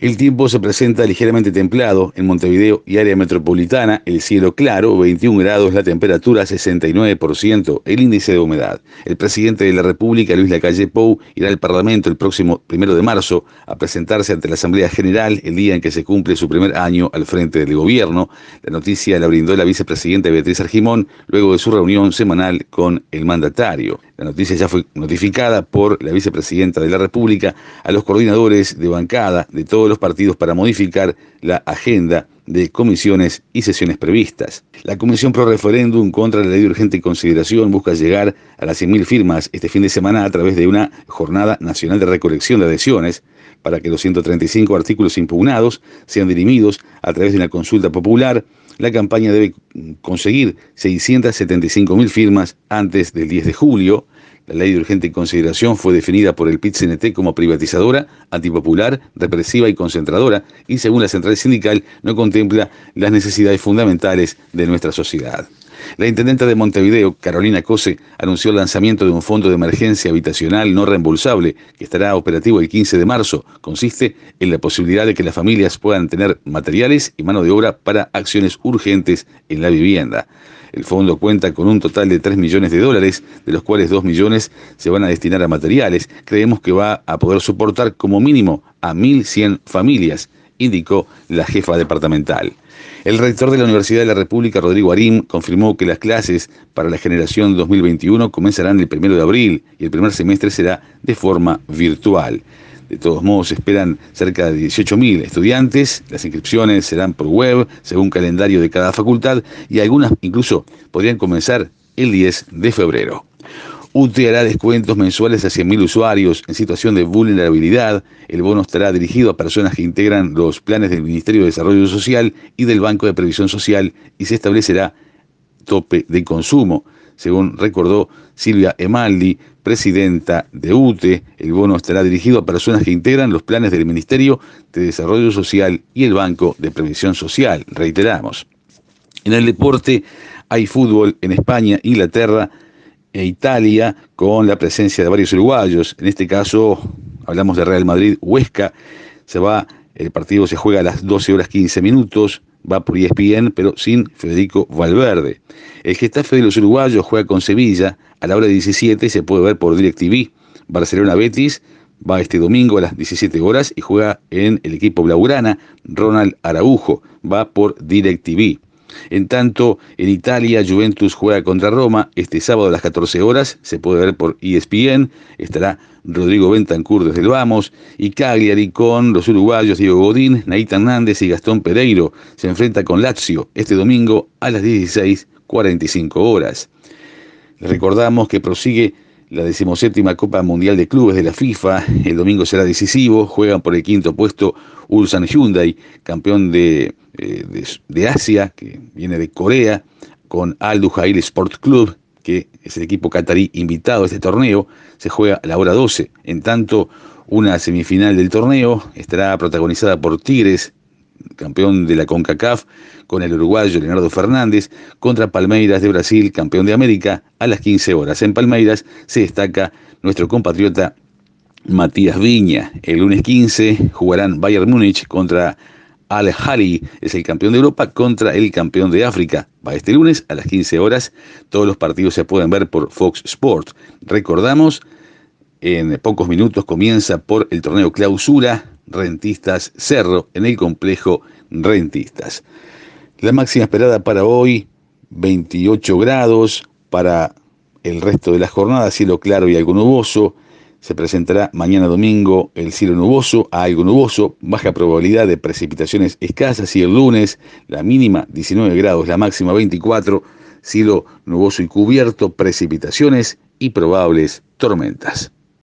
El tiempo se presenta ligeramente templado en Montevideo y área metropolitana, el cielo claro, 21 grados, la temperatura 69%, el índice de humedad. El presidente de la República, Luis Lacalle Pou, irá al Parlamento el próximo primero de marzo a presentarse ante la Asamblea General el día en que se cumple su primer año al frente del gobierno. La noticia la brindó la vicepresidenta Beatriz Argimón luego de su reunión semanal con el mandatario. La noticia ya fue notificada por la vicepresidenta de la República a los coordinadores de bancada de todos los partidos para modificar la agenda de comisiones y sesiones previstas. La Comisión Pro Referéndum contra la Ley de Urgente Consideración busca llegar a las 100.000 firmas este fin de semana a través de una jornada nacional de recolección de adhesiones para que los 135 artículos impugnados sean dirimidos a través de una consulta popular. La campaña debe conseguir 675.000 firmas antes del 10 de julio. La ley de urgente consideración fue definida por el PIT-CNT como privatizadora, antipopular, represiva y concentradora, y según la central sindical no contempla las necesidades fundamentales de nuestra sociedad. La intendenta de Montevideo, Carolina Cose, anunció el lanzamiento de un fondo de emergencia habitacional no reembolsable que estará operativo el 15 de marzo. Consiste en la posibilidad de que las familias puedan tener materiales y mano de obra para acciones urgentes en la vivienda. El fondo cuenta con un total de 3 millones de dólares, de los cuales 2 millones se van a destinar a materiales. Creemos que va a poder soportar como mínimo a 1.100 familias, indicó la jefa departamental. El rector de la Universidad de la República, Rodrigo Arim, confirmó que las clases para la generación 2021 comenzarán el 1 de abril y el primer semestre será de forma virtual. De todos modos, se esperan cerca de 18.000 estudiantes. Las inscripciones serán por web, según calendario de cada facultad, y algunas incluso podrían comenzar el 10 de febrero. UTE hará descuentos mensuales a 100.000 usuarios en situación de vulnerabilidad. El bono estará dirigido a personas que integran los planes del Ministerio de Desarrollo Social y del Banco de Previsión Social y se establecerá tope de consumo. Según recordó Silvia Emaldi, presidenta de UTE, el bono estará dirigido a personas que integran los planes del Ministerio de Desarrollo Social y el Banco de Previsión Social. Reiteramos. En el deporte hay fútbol en España, Inglaterra, e Italia con la presencia de varios uruguayos. En este caso hablamos de Real Madrid Huesca. Se va, el partido se juega a las 12 horas 15 minutos, va por ESPN, pero sin Federico Valverde. El Getafe de los uruguayos juega con Sevilla a la hora de 17 y se puede ver por DirecTV. Barcelona Betis va este domingo a las 17 horas y juega en el equipo blaugrana. Ronald Araujo va por DirecTV. En tanto, en Italia, Juventus juega contra Roma. Este sábado a las 14 horas, se puede ver por ESPN, estará Rodrigo Bentancur desde el Vamos, y Cagliari con los uruguayos Diego Godín, Naita Hernández y Gastón Pereiro, se enfrenta con Lazio este domingo a las 16.45 horas. recordamos que prosigue la decimoséptima Copa Mundial de Clubes de la FIFA. El domingo será decisivo. Juegan por el quinto puesto Ulsan Hyundai, campeón de, eh, de, Asia, que viene de Corea, con Al Duhail Sport Club, que es el equipo catarí invitado a este torneo. Se juega a la hora 12. En tanto, una semifinal del torneo estará protagonizada por Tigres campeón de la CONCACAF, con el uruguayo Leonardo Fernández, contra Palmeiras de Brasil, campeón de América, a las 15 horas. En Palmeiras se destaca nuestro compatriota Matías Viña. El lunes 15 jugarán Bayern Múnich contra Al Hali, es el campeón de Europa, contra el campeón de África. Va este lunes a las 15 horas. Todos los partidos se pueden ver por Fox Sports. Recordamos, en pocos minutos comienza por el torneo clausura Rentistas Cerro en el complejo Rentistas. La máxima esperada para hoy, 28 grados, para el resto de la jornada, cielo claro y algo nuboso. Se presentará mañana domingo el cielo nuboso a algo nuboso, baja probabilidad de precipitaciones escasas y el lunes la mínima 19 grados, la máxima 24, cielo nuboso y cubierto, precipitaciones y probables tormentas.